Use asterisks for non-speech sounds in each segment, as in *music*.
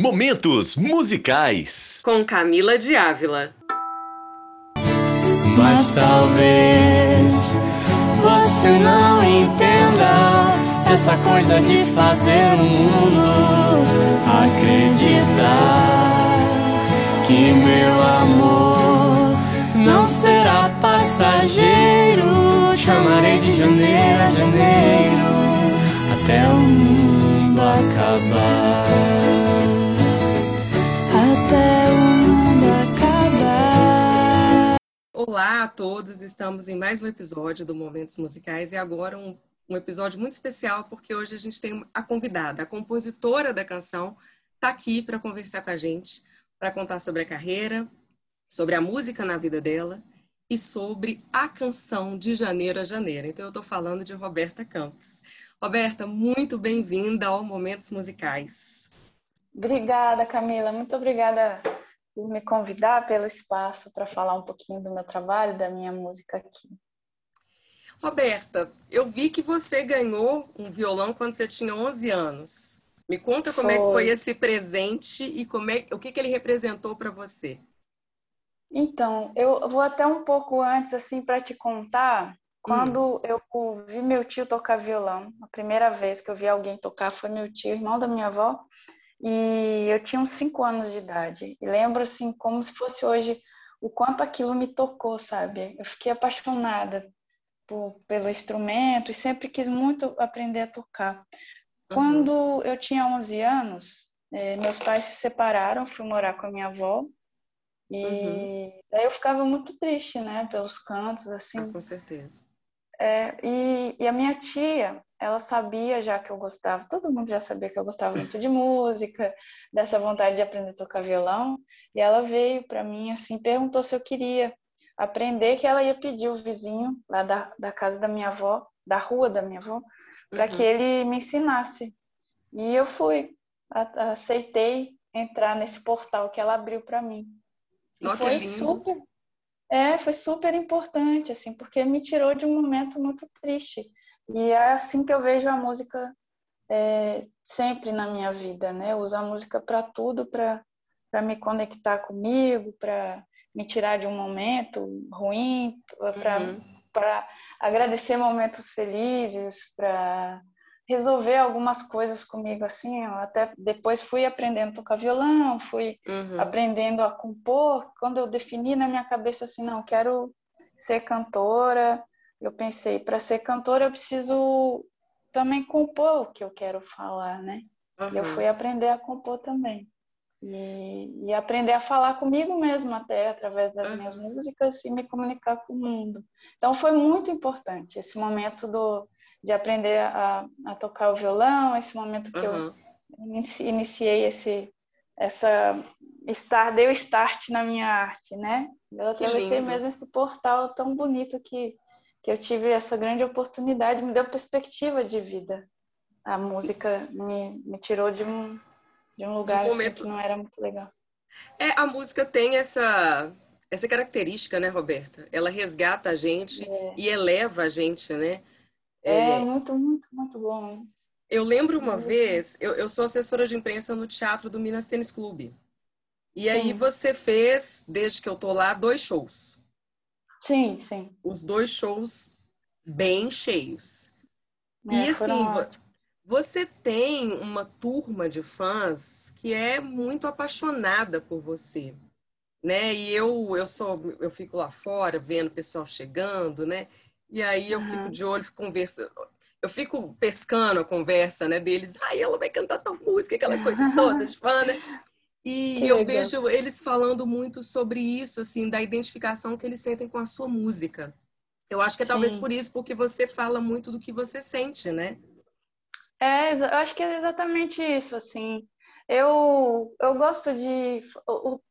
Momentos musicais. Com Camila de Ávila. Mas talvez você não entenda essa coisa de fazer o mundo acreditar que meu amor não será passageiro. Chamarei de janeiro a janeiro até o mundo acabar. Olá a todos, estamos em mais um episódio do Momentos Musicais e agora um, um episódio muito especial porque hoje a gente tem a convidada, a compositora da canção, está aqui para conversar com a gente, para contar sobre a carreira, sobre a música na vida dela e sobre a canção de janeiro a janeiro. Então eu estou falando de Roberta Campos. Roberta, muito bem-vinda ao Momentos Musicais. Obrigada, Camila. Muito obrigada por me convidar, pelo espaço para falar um pouquinho do meu trabalho, da minha música aqui. Roberta, eu vi que você ganhou um violão quando você tinha 11 anos. Me conta como foi. é que foi esse presente e como é, o que, que ele representou para você. Então, eu vou até um pouco antes, assim, para te contar. Quando hum. eu vi meu tio tocar violão, a primeira vez que eu vi alguém tocar foi meu tio, irmão da minha avó, e eu tinha uns cinco anos de idade. E lembro, assim, como se fosse hoje, o quanto aquilo me tocou, sabe? Eu fiquei apaixonada por, pelo instrumento e sempre quis muito aprender a tocar. Uhum. Quando eu tinha 11 anos, eh, meus pais se separaram, fui morar com a minha avó. E uhum. daí eu ficava muito triste, né? Pelos cantos, assim. Ah, com certeza. É, e, e, a minha tia, ela sabia já que eu gostava, todo mundo já sabia que eu gostava muito de música, dessa vontade de aprender a tocar violão, e ela veio para mim assim, perguntou se eu queria aprender, que ela ia pedir o vizinho lá da, da casa da minha avó, da rua da minha avó, para uhum. que ele me ensinasse. E eu fui, a, aceitei entrar nesse portal que ela abriu para mim. E foi super é, foi super importante, assim, porque me tirou de um momento muito triste. E é assim que eu vejo a música é, sempre na minha vida, né? Eu uso a música para tudo, para me conectar comigo, para me tirar de um momento ruim, para uhum. agradecer momentos felizes, para resolver algumas coisas comigo assim. Eu até depois fui aprendendo a tocar violão, fui uhum. aprendendo a compor. Quando eu defini na minha cabeça assim, não, quero ser cantora, eu pensei, para ser cantora eu preciso também compor o que eu quero falar, né? Uhum. E eu fui aprender a compor também. E, e, aprender a falar comigo mesmo até através das minhas músicas e me comunicar com o mundo. Então foi muito importante esse momento do de aprender a, a tocar o violão, esse momento que uhum. eu iniciei esse essa estar deu start na minha arte, né? Eu atravessei mesmo esse portal tão bonito que que eu tive essa grande oportunidade, me deu perspectiva de vida. A música me, me tirou de um de um lugar de um momento... assim, que não era muito legal. É, a música tem essa essa característica, né, Roberta? Ela resgata a gente é. e eleva a gente, né? É, é, muito, muito, muito bom. Eu lembro uma vez, eu, eu sou assessora de imprensa no teatro do Minas Tênis Clube. E sim. aí você fez, desde que eu tô lá, dois shows. Sim, sim. Os dois shows bem cheios. É, e assim, você tem uma turma de fãs que é muito apaixonada por você, né? E eu eu sou eu fico lá fora vendo o pessoal chegando, né? E aí eu uhum. fico de olho, fico conversando. Eu fico pescando a conversa, né, deles. Ai, ela vai cantar tal música, aquela coisa toda de fã, né? E que eu legal. vejo eles falando muito sobre isso, assim, da identificação que eles sentem com a sua música. Eu acho que é Sim. talvez por isso, porque você fala muito do que você sente, né? É, eu acho que é exatamente isso, assim. Eu, eu gosto de.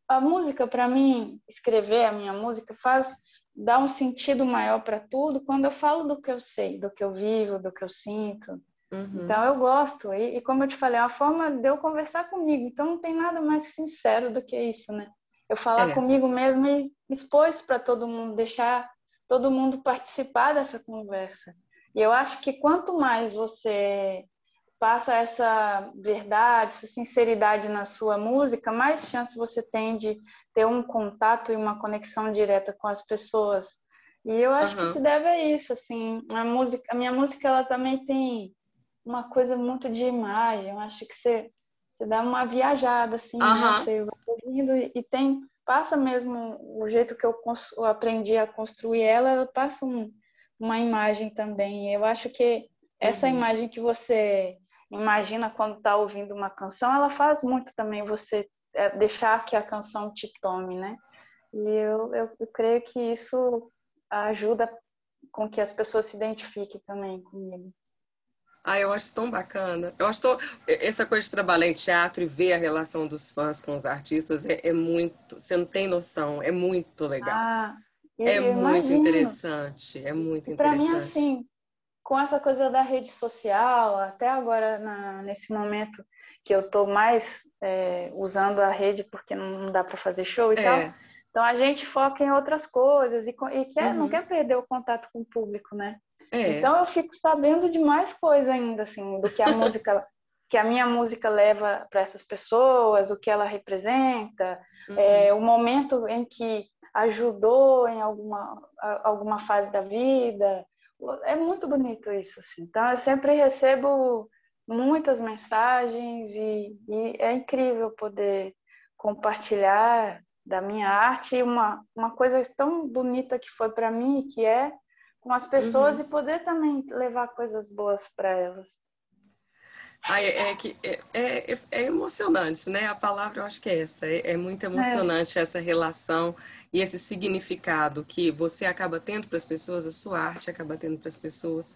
A música, para mim, escrever a minha música faz dar um sentido maior para tudo quando eu falo do que eu sei, do que eu vivo, do que eu sinto. Uhum. Então eu gosto. E, e, como eu te falei, é uma forma de eu conversar comigo. Então não tem nada mais sincero do que isso, né? Eu falar é. comigo mesmo e expor isso para todo mundo, deixar todo mundo participar dessa conversa. E eu acho que quanto mais você passa essa verdade, essa sinceridade na sua música, mais chance você tem de ter um contato e uma conexão direta com as pessoas. E eu acho uhum. que se deve a isso, assim, a música, a minha música ela também tem uma coisa muito de imagem. Eu acho que você, você dá uma viajada assim, uhum. né? Você vai ouvindo e tem passa mesmo o jeito que eu, eu aprendi a construir ela, ela passa um, uma imagem também. Eu acho que essa uhum. imagem que você imagina quando está ouvindo uma canção, ela faz muito também você é, deixar que a canção te tome, né? E eu, eu, eu creio que isso ajuda com que as pessoas se identifiquem também comigo. Ah, eu acho tão bacana. Eu acho tão... essa coisa de trabalhar em teatro e ver a relação dos fãs com os artistas é, é muito. Você não tem noção, é muito legal. Ah, é muito imagino. interessante, é muito interessante. Para mim, assim, com essa coisa da rede social, até agora na, nesse momento que eu estou mais é, usando a rede porque não dá para fazer show e é. tal. Então a gente foca em outras coisas e, e quer, uhum. não quer perder o contato com o público, né? É. Então eu fico sabendo de mais coisa ainda, assim, do que a *laughs* música, que a minha música leva para essas pessoas, o que ela representa, uhum. é, o momento em que ajudou em alguma, alguma fase da vida. É muito bonito isso, assim. Então eu sempre recebo muitas mensagens e, e é incrível poder compartilhar da minha arte e uma, uma coisa tão bonita que foi para mim que é com as pessoas uhum. e poder também levar coisas boas para elas. Ah, é, é, que, é, é, é, emocionante, né? A palavra eu acho que é essa. É, é muito emocionante essa relação e esse significado que você acaba tendo para as pessoas, a sua arte acaba tendo para as pessoas.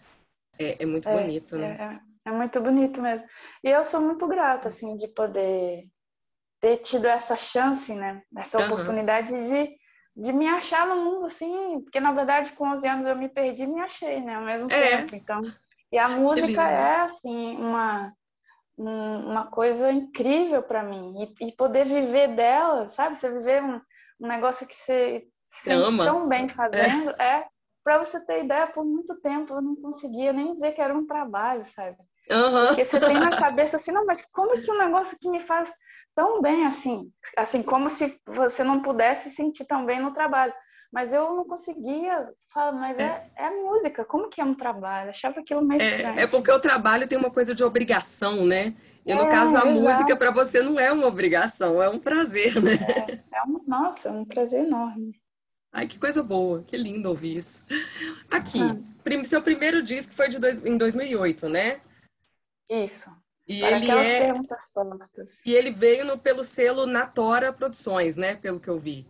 É, muito bonito, né? É, muito bonito mesmo. E eu sou muito grata, assim, de poder ter tido essa chance, né? Essa uhum. oportunidade de de me achar no mundo, assim, porque na verdade com 11 anos eu me perdi e me achei, né, ao mesmo é. tempo. Então, e a música é, assim, uma, uma coisa incrível para mim. E, e, poder viver dela, sabe? Você viver um, um negócio que você se sente ama. tão bem fazendo, é. é para você ter ideia, por muito tempo eu não conseguia nem dizer que era um trabalho, sabe? Uhum. Porque você tem na *laughs* cabeça assim, não, mas como que um negócio que me faz tão bem assim, assim como se você não pudesse sentir tão bem no trabalho. Mas eu não conseguia falar, mas é, é, é música, como que é um trabalho? Eu achava aquilo meio é, estranho. É, porque o trabalho tem uma coisa de obrigação, né? E no é, caso, a exato. música para você não é uma obrigação, é um prazer, né? É, é um, nossa, é um prazer enorme. Ai, que coisa boa, que lindo ouvir isso. Aqui, ah. seu primeiro disco foi de dois, em 2008, né? Isso. E Para ele é E ele veio no, pelo selo Natora Produções, né? Pelo que eu vi.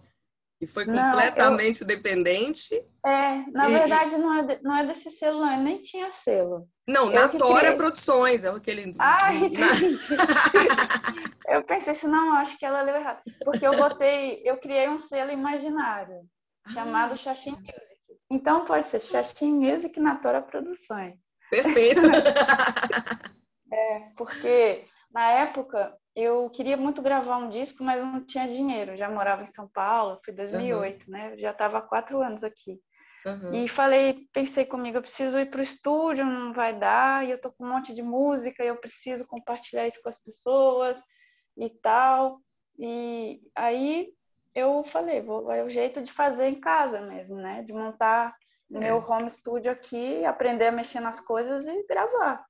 E foi completamente não, eu... dependente. É, na e, verdade não é, de, não é desse selo, não. Eu nem tinha selo. Não, eu Natora criei... Produções, é aquele. Ah, entendi. *laughs* eu pensei assim, não, acho que ela leu errado. Porque eu botei, eu criei um selo imaginário chamado ah. Xaxim Music. Então pode ser Xaxim Music Natora Produções. Perfeito. *laughs* É, porque na época eu queria muito gravar um disco, mas não tinha dinheiro. já morava em São Paulo, foi 2008, uhum. né? Já estava há quatro anos aqui. Uhum. E falei, pensei comigo, eu preciso ir para o estúdio, não vai dar, e eu tô com um monte de música, e eu preciso compartilhar isso com as pessoas e tal. E aí eu falei, vou, é o jeito de fazer em casa mesmo, né? De montar é. meu home studio aqui, aprender a mexer nas coisas e gravar.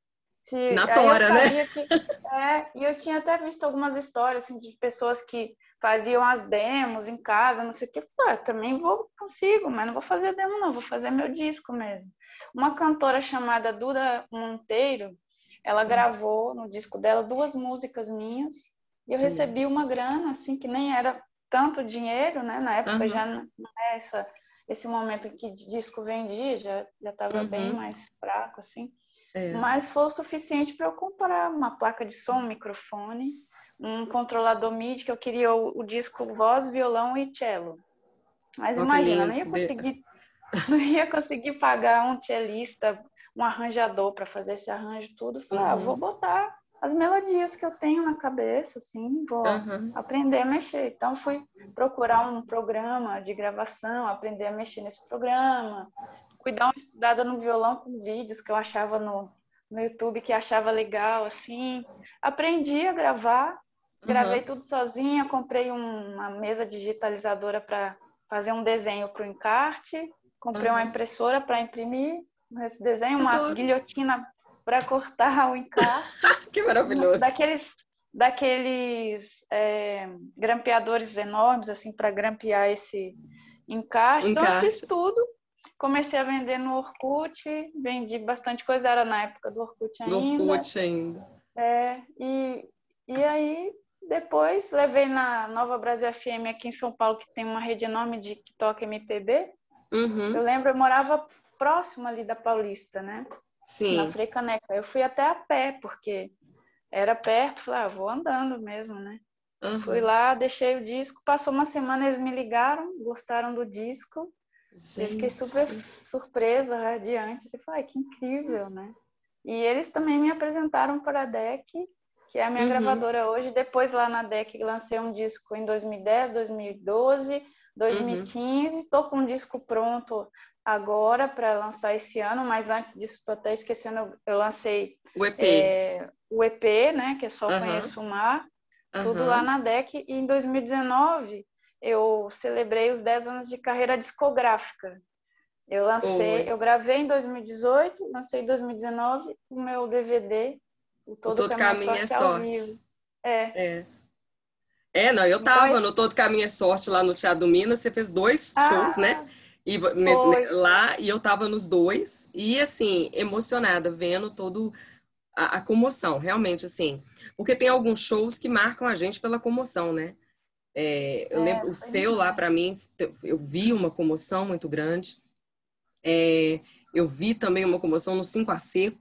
Se, Na tora, né? Que, é, e eu tinha até visto algumas histórias assim, de pessoas que faziam as demos em casa, não sei o que. Falei, ah, também vou, consigo, mas não vou fazer demo, não, vou fazer meu disco mesmo. Uma cantora chamada Duda Monteiro, ela hum. gravou no disco dela duas músicas minhas e eu hum. recebi uma grana, assim, que nem era tanto dinheiro, né? Na época uhum. já não é essa, esse momento que disco vendia, já estava uhum. bem mais fraco, assim. É. Mas foi o suficiente para eu comprar uma placa de som, um microfone, um controlador MIDI que eu queria o, o disco voz, violão e cello. Mas imagina, não ia conseguir, *laughs* não ia conseguir pagar um cellista, um arranjador para fazer esse arranjo tudo. Falei, ah, Uhum. vou botar as melodias que eu tenho na cabeça, assim, vou Aham. aprender a mexer. Então fui procurar um programa de gravação, aprender a mexer nesse programa, cuidar uma estudada no violão com vídeos que eu achava no, no YouTube que achava legal, assim. Aprendi a gravar, gravei Uhum. tudo sozinha, comprei um- uma mesa digitalizadora para fazer um desenho para o encarte, comprei uma Uhum. impressora para imprimir esse desenho, uma Adoro. guilhotina para cortar o encarte *laughs* Que maravilhoso. daqueles daqueles é, grampeadores enormes assim para grampear esse encaixe. Então eu Encaixe. fiz tudo. Comecei a vender no Orkut, vendi bastante coisa, era na época do Orkut Do ainda. Orkut ainda. É, e, e aí depois levei na Nova Brasil FM aqui em São Paulo, que tem uma rede enorme de que toca MPB. Uhum. Eu lembro, eu morava próximo ali da Paulista, né? Sim. na Frei Caneca. Eu fui até a pé, porque era perto, falei, ah, vou andando mesmo, né? Uhum. Fui lá, deixei o disco, passou uma semana, eles me ligaram, gostaram do disco. Eu fiquei super Gente. surpresa, radiante. Você falei, que incrível, né? E eles também me apresentaram para a DEC, que é a minha Uhum. gravadora hoje. Depois lá na DEC lancei um disco em 2010, 2012, 2015. Estou com um disco pronto agora para lançar esse ano, mas antes disso estou até esquecendo, eu- lancei O EP. é, o EP, né? Que é só Aham. Conheço o Mar tudo lá na DEC. E em 2019 eu celebrei os 10 anos de carreira discográfica. Eu lancei, Oi. eu gravei em 2018, lancei em 2019 o meu DVD, o Todo, Todo Caminho é Sorte ao Sorte. vivo. É. É. É, não, eu tava esse- no Todo Caminho é Sorte lá no Teatro do Minas, você fez dois Ah, shows, né? E foi. lá, e eu tava nos dois, e assim, emocionada, vendo todo a, a comoção, realmente, assim. Porque tem alguns shows que marcam a gente pela comoção, né? É, eu É, lembro, o seu lá, pra mim, eu vi uma comoção muito grande. É, eu vi também uma comoção no 5 a Seco,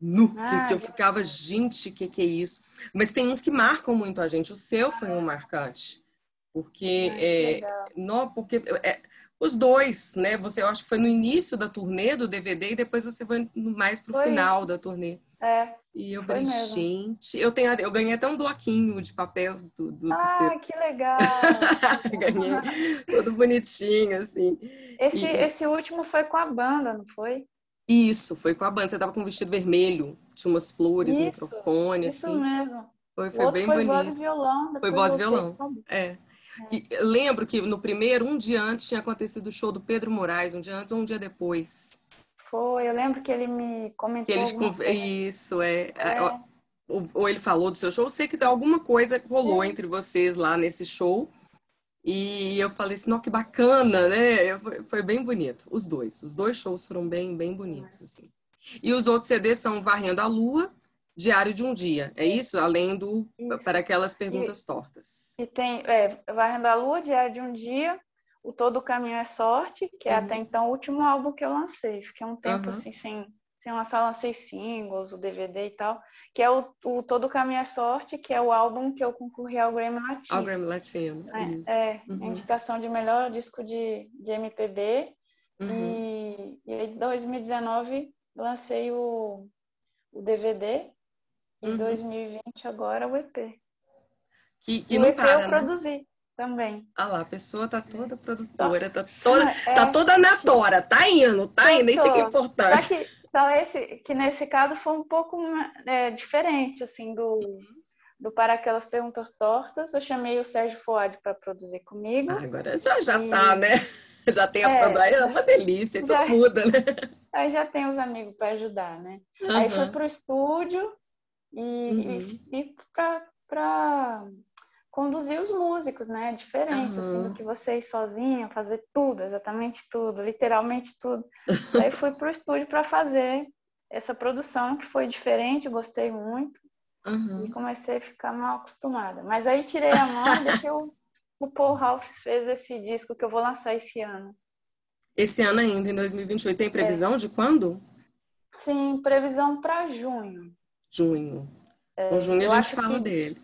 nu, que, Ah, que eu que ficava, gente, que que é isso? Mas tem uns que marcam muito a gente. O seu foi um marcante. Porque, que é, não, porque é, os dois, né? Você, eu acho que foi no início da turnê do DVD e depois você foi mais pro Foi final da turnê. É. E eu Foi falei, mesmo. gente, eu tenho, eu ganhei até um bloquinho de papel do, do. Ah, que legal! *laughs* ganhei todo bonitinho, assim. Esse, E- esse último foi com a banda, não foi? Isso, foi com a banda. Você tava com um vestido vermelho, tinha umas flores, Isso, microfone, Isso assim. mesmo. Foi, foi bem foi voz e bonito. violão. Foi voz e violão. É. Eu lembro que no primeiro, um dia antes, tinha acontecido o show do Pedro Moraes, um dia antes ou um dia depois. Foi, eu lembro que ele me comentou Que eles conv-. Isso, é. É. Ou, ele falou do seu show. Eu sei que alguma coisa rolou É. entre vocês lá nesse show. E eu falei assim, não, que bacana, né? Foi, bem bonito. Os dois. Os dois shows foram bem, bem bonitos, assim. E os outros CDs são Varrendo a Lua, Diário de um Dia. É isso? Além do Isso. Para Aquelas Perguntas Tortas. E tem é, Varrendo a Lua, Diário de um Dia, O Todo Caminho é Sorte, que é Uhum. até então o último álbum que eu lancei. Fiquei um tempo Uhum. assim sem, sem lançar, lancei singles, o DVD e tal, que é o, o Todo Caminho é Sorte, que é o álbum que eu concorri ao Grammy Latino. Ao Grammy Latino. É, é Uhum. indicação de melhor disco de, de MPB. Uhum. E, e aí, em 2019, lancei o, o DVD. E em Uhum. 2020, agora, o EP. Que, que e o não EP para, eu né? produzi também. Ah lá, a pessoa tá toda produtora, tá toda, É, tá toda na tora, tá indo, tá indo, isso é que é importante. Só que, só esse, que nesse caso foi um pouco é, diferente, assim, do, do Para Aquelas Perguntas Tortas. Eu chamei o Sérgio Fuad para produzir comigo. Ah, agora já, já E- tá, né? *laughs* Já tem a É. produção, é uma delícia, Já- tudo muda, né? *laughs* Aí já tem os amigos para ajudar, né? Aí fui pro estúdio e, Uhum. e, e para conduzir os músicos, né? Diferente, assim, Aham. do que você ir sozinha, fazer tudo, exatamente tudo, literalmente tudo. Aí fui pro estúdio para fazer essa produção que foi diferente, gostei muito Aham. e comecei a ficar mal acostumada. Mas aí tirei a mão e deixei o, o Paul Ralph fez esse disco que eu vou lançar esse ano. Esse ano ainda, em 2028, tem previsão de quando? Sim, previsão para junho. Junho. Com junho a É, gente fala que- dele.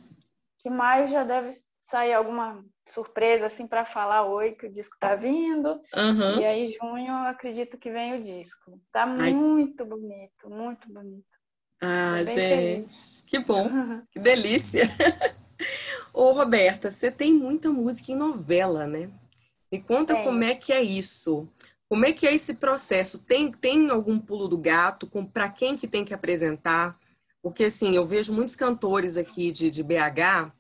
Que maio já deve sair alguma surpresa assim para falar oi que o disco tá vindo. Uhum. E aí junho eu acredito que vem o disco. Tá Ai. muito bonito, muito bonito. Ah, gente, feliz. que bom, *laughs* que delícia. Ô, Roberta, você tem muita música em novela, né? Me conta tem. como é que é isso. Como é que é esse processo? Tem, tem algum pulo do gato? Para quem que tem que apresentar? Porque, assim, eu vejo muitos cantores aqui de, de BH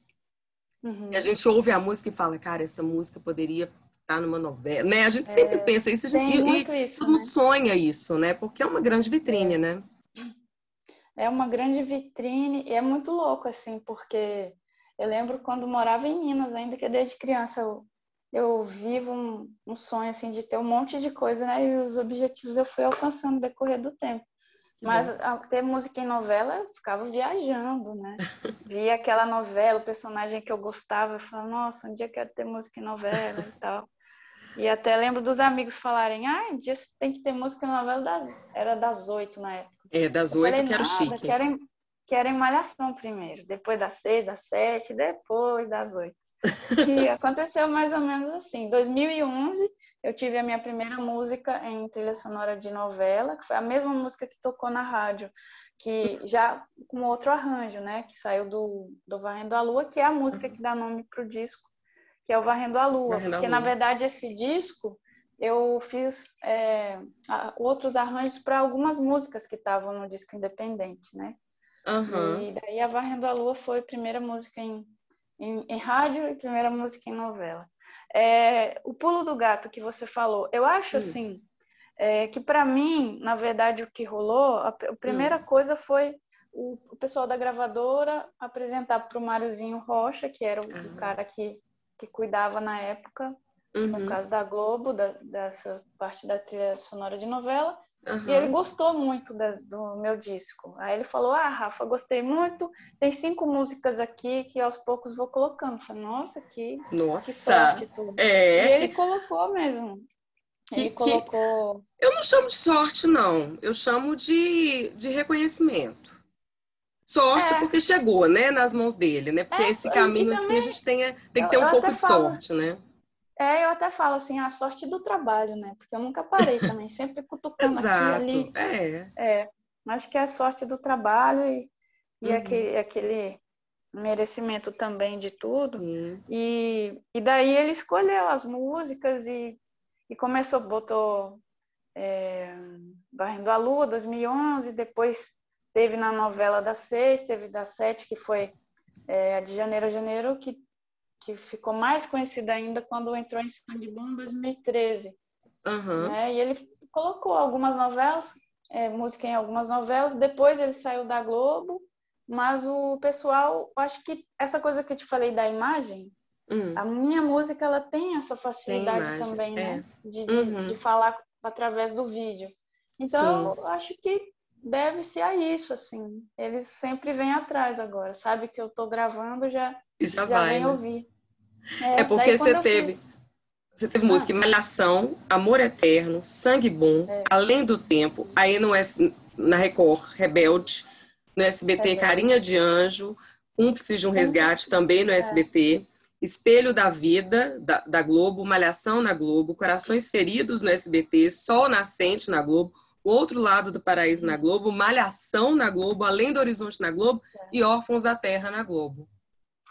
uhum. e a gente ouve a música e fala, cara, essa música poderia estar numa novela, né? A gente é, sempre pensa isso, gente, e, isso, todo mundo né? sonha isso, né? Porque é uma grande vitrine, é. né? É uma grande vitrine e é muito louco, assim, porque eu lembro quando morava em Minas, ainda que desde criança eu, eu vivo um, um sonho, assim, de ter um monte de coisa, né? E os objetivos eu fui alcançando no decorrer do tempo. Mas ter música em novela, eu ficava viajando, né? Via aquela novela, o personagem que eu gostava, eu falava, nossa, um dia eu quero ter música em novela e tal. E até lembro dos amigos falarem, ah, um dia tem que ter música em novela das... Era das oito na época. É, das oito que era chique. Querem, querem malhação primeiro, depois das seis, das sete, depois das oito. e *laughs* aconteceu mais ou menos assim. Em 2011, eu tive a minha primeira música em trilha sonora de novela, que foi a mesma música que tocou na rádio, que *laughs* já com outro arranjo, né? Que saiu do, do Varrendo a Lua, que é a música que dá nome para o disco, que é o Varrendo a Lua. Varrendo porque, a Lua. na verdade, esse disco eu fiz é, outros arranjos para algumas músicas que estavam no disco independente, né? Uhum. E daí a Varrendo a Lua foi a primeira música em, em, em rádio e primeira música em novela. É, o pulo do gato que você falou, eu acho hum. assim é, que para mim, na verdade, o que rolou, a, a primeira hum. coisa foi o, o, pessoal da gravadora apresentar para o Máriozinho Rocha, que era o, uhum. o, cara que, que cuidava na época, uhum. no caso da Globo, da, dessa parte da trilha sonora de novela, Uhum. E ele gostou muito da, do meu disco. Aí ele falou: Ah, Rafa, gostei muito. Tem cinco músicas aqui que aos poucos vou colocando. Eu falei, nossa, que, nossa. que sorte tudo. É, e ele que... colocou mesmo. Que, ele colocou. Que... Eu não chamo de sorte, não. Eu chamo de, de reconhecimento. Sorte é. porque chegou, né, nas mãos dele, né? Porque é, esse caminho, também, assim, a gente tem, tem que ter eu, um pouco de falo, sorte, né? É, eu até falo assim, a sorte do trabalho, né? Porque eu nunca parei também, sempre cutucando aqui ali. É. é. Acho que é a sorte do trabalho e, e uhum. aquele, aquele merecimento também de tudo. Sim. E, e daí ele escolheu as músicas e, e começou, botou é, Barrendo a Lua, 2011, depois teve na novela das seis, teve da sete, que foi é, a de Janeiro a Janeiro, que que ficou mais conhecida ainda quando entrou em Sangue Bom em 2013. Uhum. Né? E ele colocou algumas novelas, é, música em algumas novelas, depois ele saiu da Globo, mas o pessoal, acho que essa coisa que eu te falei da imagem, uhum. a minha música ela tem essa facilidade tem também, né? É. De, de, uhum. de, falar através do vídeo. Então, eu acho que deve ser a isso, assim. Eles sempre vêm atrás agora. Sabe que eu estou gravando, já e já, já vai. Vem né? ouvir. É, é porque você teve. Fiz... Você teve ah. música Malhação, Amor Eterno, Sangue Bom, é. Além do Tempo, aí no S, na Record, Rebelde, no SBT, Rebelde. Carinha de Anjo, Cúmplice de um Resgate, também no SBT, Espelho da Vida, da, da, Globo, Malhação na Globo, Corações Feridos no SBT, Sol Nascente na Globo, O Outro Lado do Paraíso na Globo, Malhação na Globo, Além do Horizonte na Globo é. e Órfãos da Terra na Globo.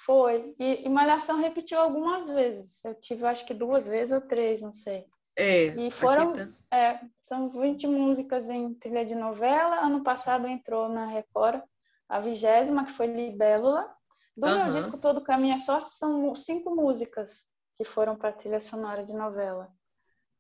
Foi. E, e, Malhação repetiu algumas vezes. Eu tive, acho que duas vezes ou três, não sei. É. E foram. Tá. É, são 20 músicas em trilha de novela. Ano passado entrou na Record a vigésima, que foi Libélula. Do uhum. meu disco Todo Caminho é Sorte, são cinco músicas que foram para trilha sonora de novela.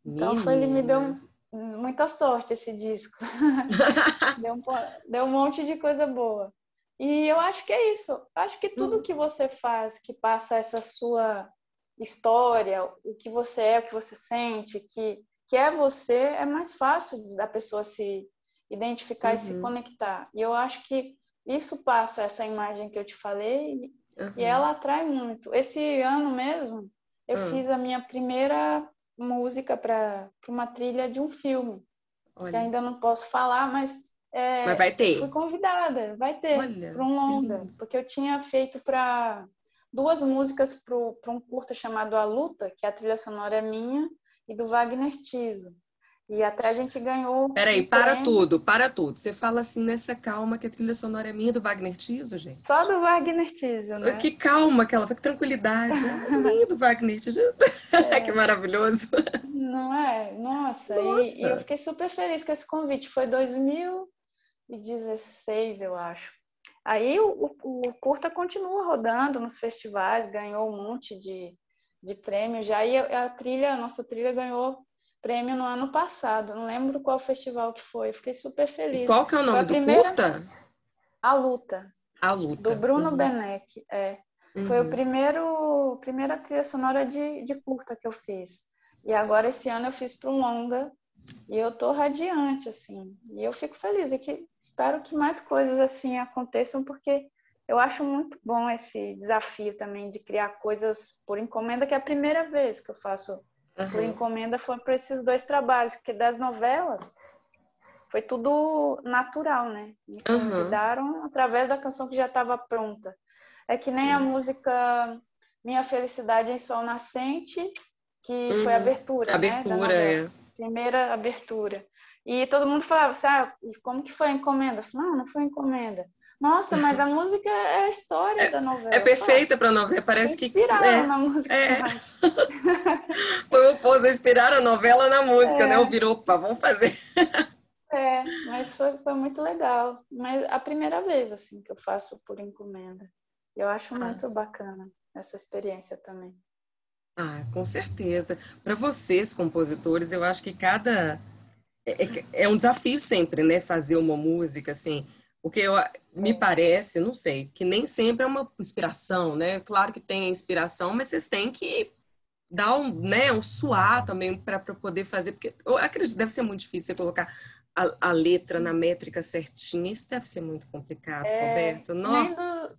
Então foi, ele me deu muita sorte esse disco. *laughs* deu, um, deu um monte de coisa boa. E eu acho que é isso. Acho que tudo uhum. que você faz, que passa essa sua história, o que você é, o que você sente, que, que é você, é mais fácil da pessoa se identificar uhum. e se uhum. conectar. E eu acho que isso passa essa imagem que eu te falei uhum. e ela atrai muito. Esse ano mesmo, eu hum. fiz a minha primeira música para uma trilha de um filme. Olha. Que ainda não posso falar, mas é, Mas vai ter. Fui convidada, vai ter, para um longa, porque eu tinha feito para duas músicas para um curta chamado A Luta, que a trilha sonora é minha e do Wagner Tiso. E até a gente ganhou. Peraí, um para prêmio. tudo, para tudo. Você fala assim nessa calma que a trilha sonora é minha do Wagner Tiso, gente? Só do Wagner Tiso, né? Que calma que ela foi, que tranquilidade. É minha do Wagner Tiso. *laughs* que maravilhoso. Não é? Nossa, e- Nossa. E, eu fiquei super feliz com esse convite. Foi 2016, eu acho. Aí o, o, o curta continua rodando nos festivais, ganhou um monte de, de prêmio já. E a, a trilha, a nossa trilha ganhou prêmio no ano passado. Não lembro qual festival que foi. Fiquei super feliz. E qual que é o Foi nome a do primeira- curta? A Luta, A Luta. do Bruno Uhum. Beneck. É. Foi o Uhum. primeiro primeira trilha sonora de, de curta que eu fiz. E agora esse ano eu fiz para um longa e eu tô radiante assim. E eu fico feliz e que espero que mais coisas assim aconteçam porque eu acho muito bom esse desafio também de criar coisas por encomenda, que é a primeira vez que eu faço por Uhum. encomenda foi para esses dois trabalhos, porque das novelas foi tudo natural, né? Me Uhum. convidaram através da canção que já estava pronta. É que nem a música Minha Felicidade em Sol Nascente, que foi a Uhum. abertura, né? Abertura, novela. é. Primeira abertura. E todo mundo falava, sabe, como que foi a encomenda? Eu falei, não, não foi encomenda. Nossa, mas a música é a história da novela. É perfeita para novela, parece que Inspiraram é, na música. é. acho. *laughs* foi o oposto, inspirar a novela na música, É. né? Ouvir, opa, vamos fazer. *laughs* É, mas foi, foi muito legal. Mas a primeira vez, assim, que eu faço por encomenda. Eu acho Ah. muito bacana essa experiência também. Ah, com certeza. Para vocês, compositores, eu acho que cada. É, é- é um desafio sempre, né? Fazer uma música, assim. Porque eu, me parece, não sei, que nem sempre é uma inspiração, né? Claro que tem a inspiração, mas vocês têm que dar um, né, um suar também para poder fazer. Porque eu acredito que deve ser muito difícil você colocar a, a letra na métrica certinha. Isso deve ser muito complicado, Roberto. É, Nossa.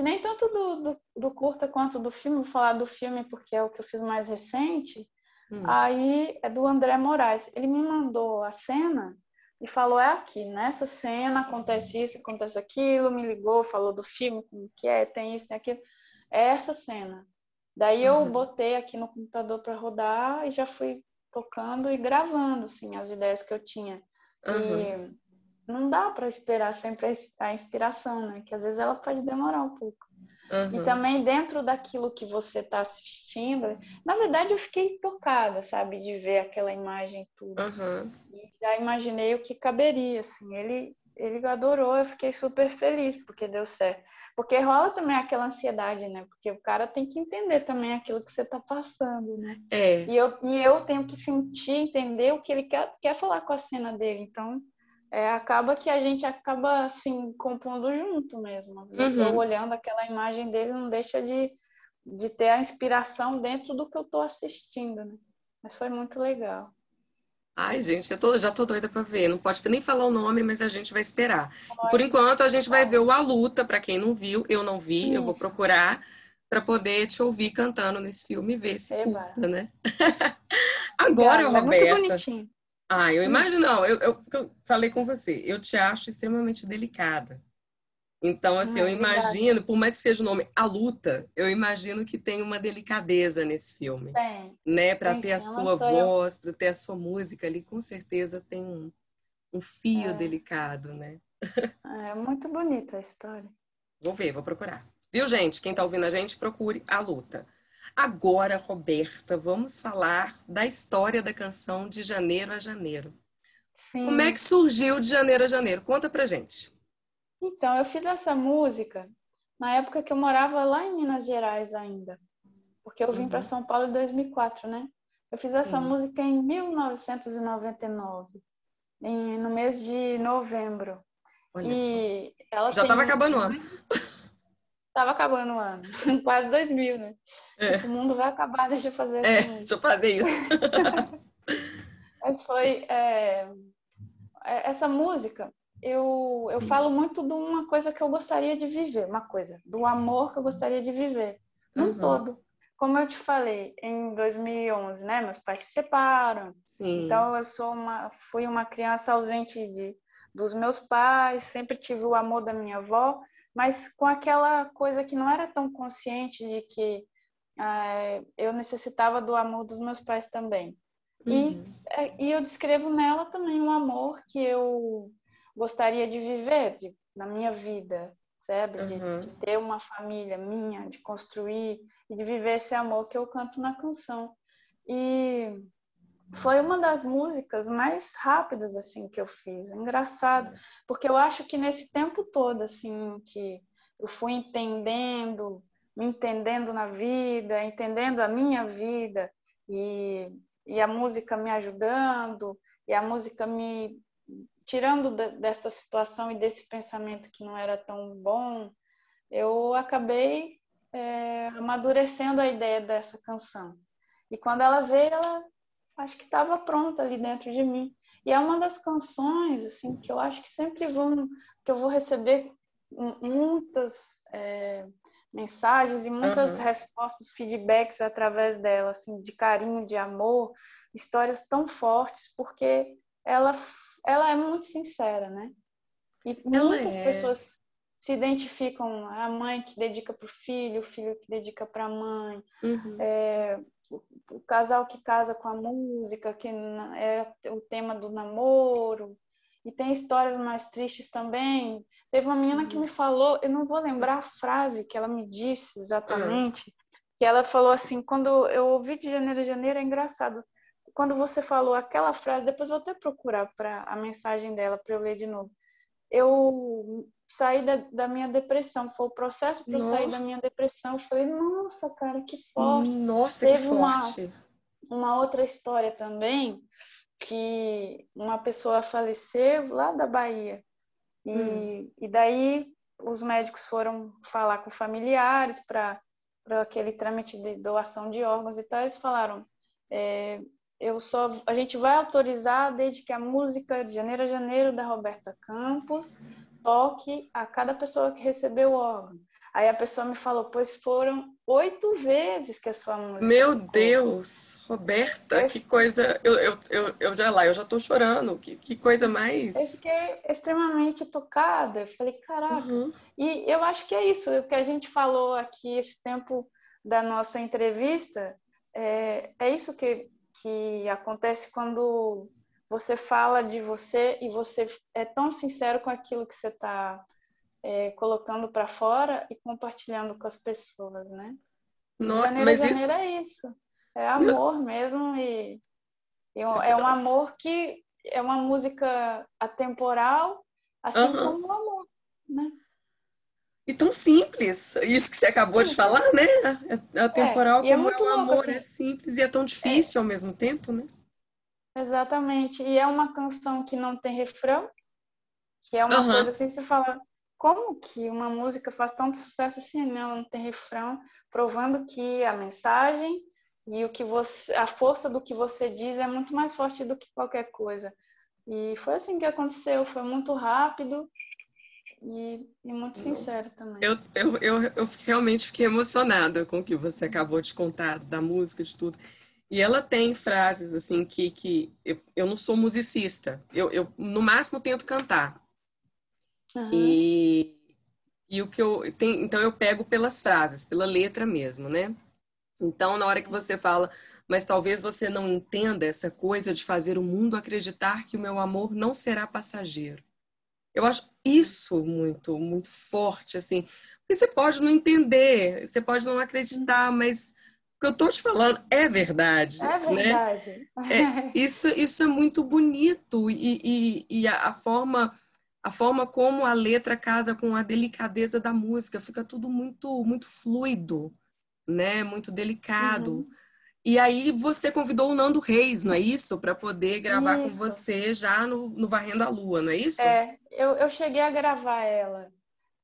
Que nem tanto do, do, do curta quanto do filme, vou falar do filme porque é o que eu fiz mais recente. Hum. Aí é do André Moraes. Ele me mandou a cena e falou: é aqui, nessa cena acontece isso, acontece aquilo. Me ligou, falou do filme, como que é, tem isso, tem aquilo. É essa cena. Daí eu Uhum. botei aqui no computador para rodar e já fui tocando e gravando assim as ideias que eu tinha. Aham. E não dá para esperar sempre a ins- a inspiração, né? Que às vezes ela pode demorar um pouco. E Aham. também dentro daquilo que você está assistindo, na verdade eu fiquei tocada, sabe, de ver aquela imagem e tudo. Aham. E já imaginei o que caberia, assim. Ele ele adorou, eu fiquei super feliz porque deu certo. Porque rola também aquela ansiedade, né? Porque o cara tem que entender também aquilo que você está passando, né? É. E eu, e eu tenho que sentir, entender o que ele quer, quer falar com a cena dele. Então, é, acaba que a gente acaba, assim, compondo junto mesmo. Uhum. Eu olhando aquela imagem dele, não deixa de, de ter a inspiração dentro do que eu estou assistindo, né? Mas foi muito legal. Ai, gente, eu tô, já tô doida pra ver. Não pode nem falar o nome, mas a gente vai esperar. Por enquanto, a gente vai ver o A Luta, pra quem não viu. Eu não vi, eu vou Isso. procurar pra poder te ouvir cantando nesse filme e ver se Eba. curta, né? *laughs* Agora, Obrigada, é muito Roberta. bonitinho. Ah, eu imagino, não, eu, eu, eu falei com você, eu te acho extremamente delicada. Então, assim, Ah, eu obrigada. imagino, por mais que seja o nome A Luta, eu imagino que tem uma delicadeza nesse filme, Tem. né? Para ter a é sua história- voz, para ter a sua música ali, com certeza tem um, um fio É. delicado, né? É muito bonita a história. Vou ver, vou procurar. Viu, gente? Quem tá ouvindo a gente, procure A Luta. Agora, Roberta, vamos falar da história da canção de Janeiro a Janeiro. Sim. Como é que surgiu de Janeiro a Janeiro? Conta pra gente. Então, eu fiz essa música na época que eu morava lá em Minas Gerais ainda. Porque eu vim para Uhum. São Paulo em 2004, né? Eu fiz essa Sim. música em 1999, em- no mês de novembro. Olha E ela só. Já tem tava um- acabando o ano. Tava acabando o ano. *laughs* Quase 2000, né? É. O mundo vai acabar, deixa eu fazer É, música. deixa eu fazer isso. *laughs* Mas foi. é, é, essa música, eu, eu falo muito de uma coisa que eu gostaria de viver, uma coisa, do amor que eu gostaria de viver, num Uhum. todo. Como eu te falei, em 2011, né, meus pais se separam, Sim. então eu sou uma, fui uma criança ausente de, dos meus pais, sempre tive o amor da minha avó, mas com aquela coisa que não era tão consciente de que ah, eu necessitava do amor dos meus pais também. Uhum. E, e eu descrevo nela também um amor que eu gostaria de viver de, na minha vida, sabe? De, Uhum. de ter uma família minha, de construir e de viver esse amor que eu canto na canção. E foi uma das músicas mais rápidas assim que eu fiz. Engraçado, porque eu acho que nesse tempo todo assim que eu fui entendendo, me entendendo na vida, entendendo a minha vida e, e a música me ajudando e a música me tirando de, dessa situação e desse pensamento que não era tão bom, eu acabei é, amadurecendo a ideia dessa canção. E quando ela veio, ela acho que estava pronta ali dentro de mim. E é uma das canções assim que eu acho que sempre vão que eu vou receber muitas é, mensagens e muitas Uhum. respostas, feedbacks através dela, assim, de carinho, de amor, histórias tão fortes, porque ela ela é muito sincera, né? E Ela muitas é. pessoas se identificam a mãe que dedica para o filho, o filho que dedica para a mãe, Uhum. é, o, casal que casa com a música, que é o tema do namoro. E tem histórias mais tristes também. Teve uma menina que me falou, eu não vou lembrar a frase que ela me disse exatamente, que ela falou assim, quando eu ouvi de janeiro a janeiro, é engraçado. Quando você falou aquela frase, depois vou até procurar para a mensagem dela para eu ler de novo. Eu saí da, da minha depressão, foi o processo para sair da minha depressão. Eu falei, nossa, cara, que forte. Nossa, que Teve uma- forte. Uma outra história também, que uma pessoa faleceu lá da Bahia. E, Hum. e daí os médicos foram falar com familiares para aquele trâmite de doação de órgãos e tal. Eles falaram: é, eu só, a gente vai autorizar desde que a música de janeiro a janeiro da Roberta Campos toque a cada pessoa que recebeu o órgão. Aí a pessoa me falou, pois foram oito vezes que a sua música. Meu tocou." Deus, Roberta, que coisa. Eu, eu, eu, eu já lá, eu já tô chorando. Que, que coisa mais. Eu fiquei extremamente tocada. Eu falei, caraca. Uhum. E eu acho que é isso. O que a gente falou aqui esse tempo da nossa entrevista é, é isso que, que acontece quando você fala de você e você é tão sincero com aquilo que você está é, colocando para fora e compartilhando com as pessoas, né? No- janeiro mas a isso- janeiro é isso. É amor mesmo e, e é um amor que é uma música atemporal, assim como o amor, né? E tão simples. Isso que você acabou de falar, né? É, é atemporal e é como muito é o louco, amor, assim. é simples e é tão difícil ao mesmo tempo, né? Exatamente. E é uma canção que não tem refrão, que é uma Aham. coisa assim, você fala, como que uma música faz tanto sucesso assim? Não, não tem refrão, provando que a mensagem e o que você, a força do que você diz é muito mais forte do que qualquer coisa. E foi assim que aconteceu, foi muito rápido e, e muito sincero também. Eu, eu, eu, eu realmente fiquei emocionada com o que você acabou de contar, da música, de tudo. E ela tem frases assim que, que eu, eu não sou musicista, eu, eu no máximo tento cantar. Aham. E, e o que eu tem, então eu pego pelas frases, pela letra mesmo, né? Então, na hora que você fala, mas talvez você não entenda essa coisa de fazer o mundo acreditar que o meu amor não será passageiro. Eu acho isso muito, muito forte, assim. Porque você pode não entender, você pode não acreditar, mas o que eu tô te falando é verdade. É né? verdade. É, *laughs* isso, isso é muito bonito e, e, e a, a forma a forma como a letra casa com a delicadeza da música fica tudo muito muito fluido, né? Muito delicado. Uhum. E aí você convidou o Nando Reis, não é isso, para poder gravar com Isso. você já no, no Varrendo a Lua, não é isso? É, eu, eu cheguei a gravar ela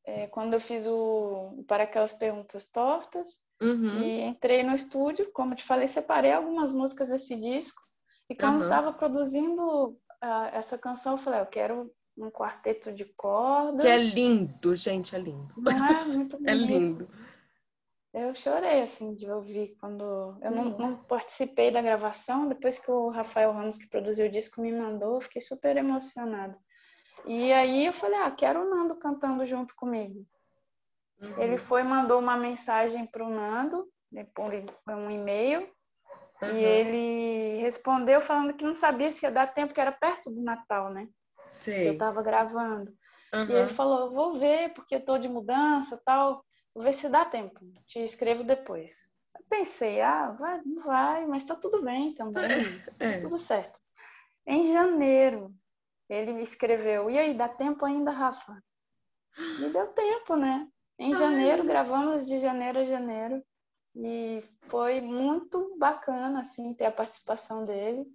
é, quando eu fiz o Para Aquelas Perguntas Tortas Uhum. e entrei no estúdio, como te falei, separei algumas músicas desse disco e quando estava produzindo ah, essa canção, eu falei, eu quero um quarteto de cordas. Que é lindo, gente, é lindo. Não é muito *laughs* É lindo. Eu chorei, assim, de ouvir quando... Eu não, não participei da gravação, depois que o Rafael Ramos, que produziu o disco, me mandou, eu fiquei super emocionada. E aí eu falei, ah, quero o Nando cantando junto comigo. Uhum. Ele foi mandou uma mensagem para o Nando, por um e-mail, Uhum. e ele respondeu falando que não sabia se ia dar tempo, que era perto do Natal, né? Que Sei. eu estava gravando. E Uhum. ele falou, eu vou ver, porque eu tô de mudança tal, vou ver se dá tempo, te escrevo depois. Eu pensei, ah, vai, não vai, mas tá tudo bem também, É. tá tudo certo. Em janeiro, ele me escreveu, e aí, dá tempo ainda, Rafa? E deu tempo, né? Em janeiro, gravamos de janeiro a janeiro, e foi muito bacana, assim, ter a participação dele.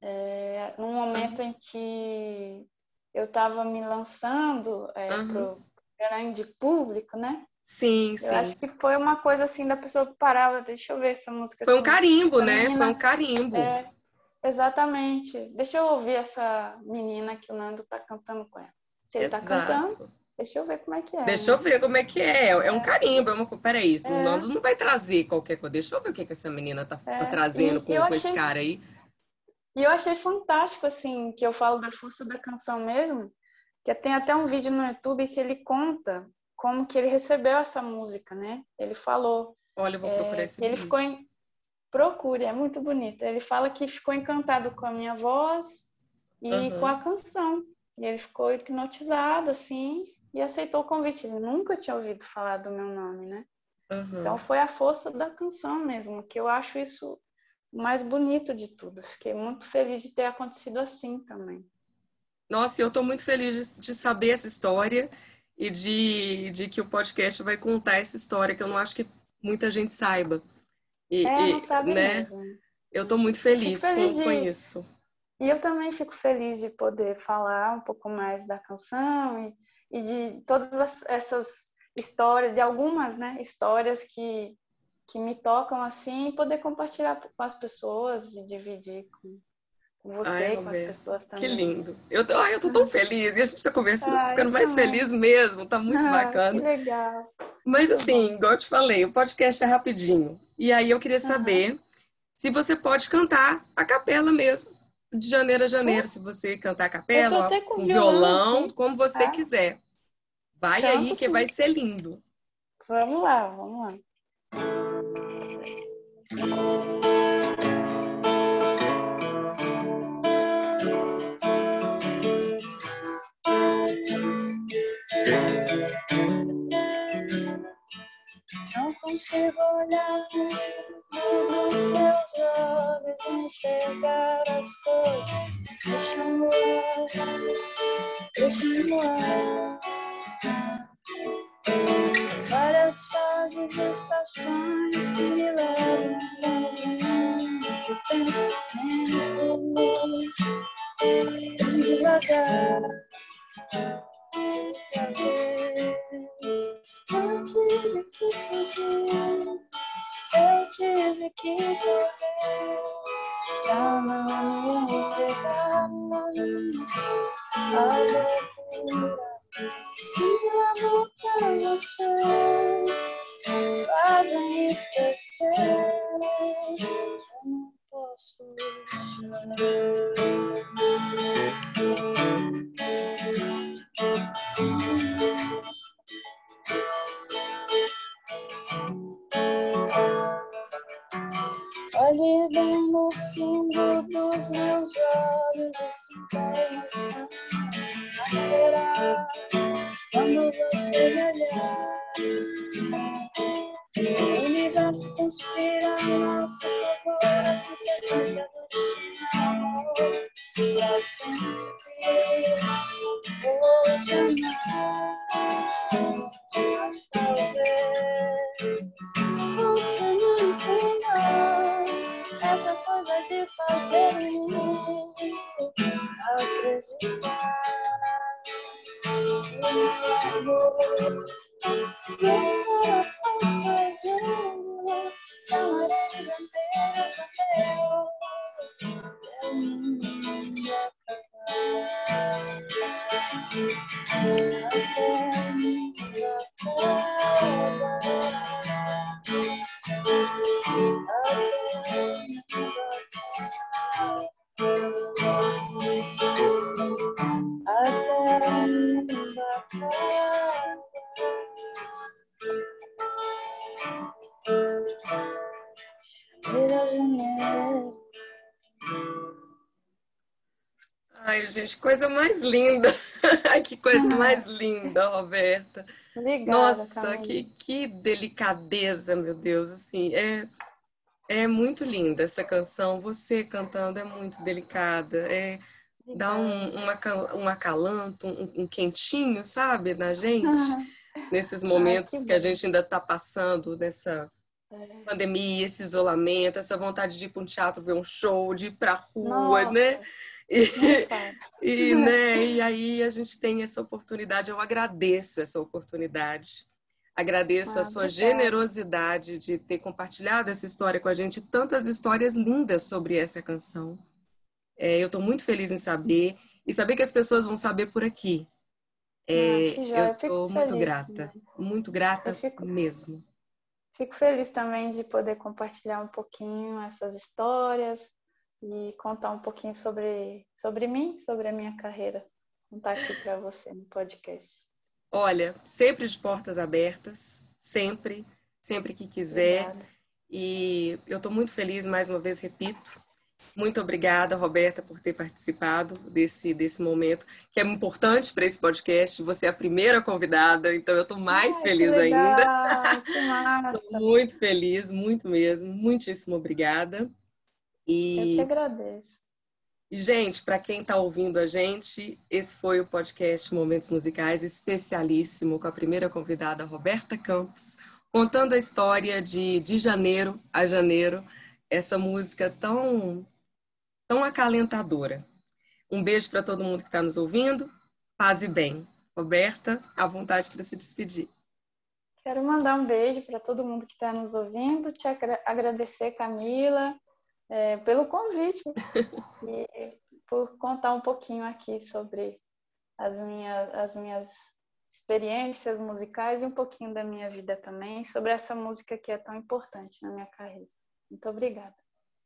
É, num momento em que eu estava me lançando é, Uhum. pro grande público, né? Sim, sim. Eu acho que foi uma coisa assim da pessoa que parava, deixa eu ver essa música. Foi um carimbo, né? menina- Foi um carimbo. É, exatamente. Deixa eu ouvir essa menina que o Nando tá cantando com ela. Se ele tá Exato. cantando, deixa eu ver como é que é. Deixa eu né? ver como é que é. É um carimbo, é uma. Peraí, o É. Nando não vai trazer qualquer coisa. Deixa eu ver o que, que essa menina tá, tá É, trazendo e com, eu com esse achei- cara aí. E eu achei fantástico, assim, que eu falo da força da canção mesmo, que tem até um vídeo no YouTube que ele conta como que ele recebeu essa música, né? Ele falou Olha, eu vou É, procurar esse ele vídeo. ficou em... Procure, é muito bonito. Ele fala que ficou encantado com a minha voz e Aham. com a canção. E ele ficou hipnotizado, assim, e aceitou o convite. Ele nunca tinha ouvido falar do meu nome, né? Aham. Então foi a força da canção mesmo, que eu acho isso o mais bonito de tudo. Fiquei muito feliz de ter acontecido assim também. Nossa, eu tô muito feliz de, de saber essa história e de, de que o podcast vai contar essa história, que eu não acho que muita gente saiba. E, É, não sabe né? mesmo. Eu tô muito feliz, feliz com, com de- isso. E eu também fico feliz de poder falar um pouco mais da canção e, e de todas as- essas histórias, de algumas né, histórias que, que me tocam assim, e poder compartilhar com as pessoas e dividir com, você Ai, e com as pessoas Que também. lindo. Eu tô, ai, eu tô tão feliz. E a gente tá conversando, Ai, ficando mais também. feliz mesmo. Tá muito Ah, bacana. Que legal. Mas Muito assim, igual eu te falei, o podcast é rapidinho. E aí eu queria saber se você pode cantar a capela mesmo, de janeiro a janeiro. Se você cantar a capela, com com violão como você tá? quiser. Vai Canto aí que sim. vai ser lindo. Vamos lá, vamos lá. Não consigo olhar nos seus olhos enxergar as O universo conspira a nosso gente, coisa mais linda. *laughs* que coisa mais linda, Roberta. Obrigada, Nossa, que, que delicadeza, meu Deus. Assim, é, é muito linda essa canção. Você cantando é muito delicada. É, dá um, um, acal- um acalanto, um, um quentinho, sabe, na gente. Nesses momentos que, a bom. gente ainda está passando, nessa É. pandemia, esse isolamento, essa vontade de ir para um teatro ver um show, de ir para a rua, Nossa, né? E, *laughs* *laughs* e, né, e aí a gente tem essa oportunidade, eu agradeço essa oportunidade. Agradeço Ah, a sua obrigada. generosidade de ter compartilhado essa história com a gente, tantas histórias lindas sobre essa canção. É, eu estou muito feliz em saber, e saber que as pessoas vão saber por aqui. É, Ah, eu estou muito feliz grata, muito grata fico- mesmo. Fico feliz também de poder compartilhar um pouquinho essas histórias e contar um pouquinho sobre, sobre mim, sobre a minha carreira. Contar aqui para você no podcast. Olha, sempre de portas abertas, sempre, sempre que quiser. Obrigada. E eu estou muito feliz, mais uma vez, repito. Muito obrigada, Roberta, por ter participado desse, desse momento, que é importante para esse podcast. Você é a primeira convidada, então eu estou mais Ai, feliz que ainda. legal, Que massa! Muito feliz, muito mesmo. Muitíssimo obrigada. Eu E, que agradeço. e, gente, para quem está ouvindo a gente, esse foi o podcast Momentos Musicais, especialíssimo, com a primeira convidada, Roberta Campos, contando a história de De Janeiro a Janeiro, essa música tão, tão acalentadora. Um beijo para todo mundo que está nos ouvindo. Paz e bem. Roberta, à vontade para se despedir. Quero mandar um beijo para todo mundo que está nos ouvindo, te agra- agradecer, Camila, eh, pelo convite e por contar um pouquinho aqui sobre as minhas, as minhas experiências musicais e um pouquinho da minha vida também, sobre essa música que é tão importante na minha carreira. Muito obrigada.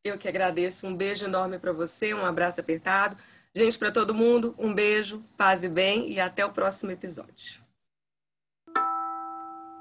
Eu que agradeço. Um beijo enorme para você, um abraço apertado. Gente, para todo mundo, um beijo, paz e bem e até o próximo episódio.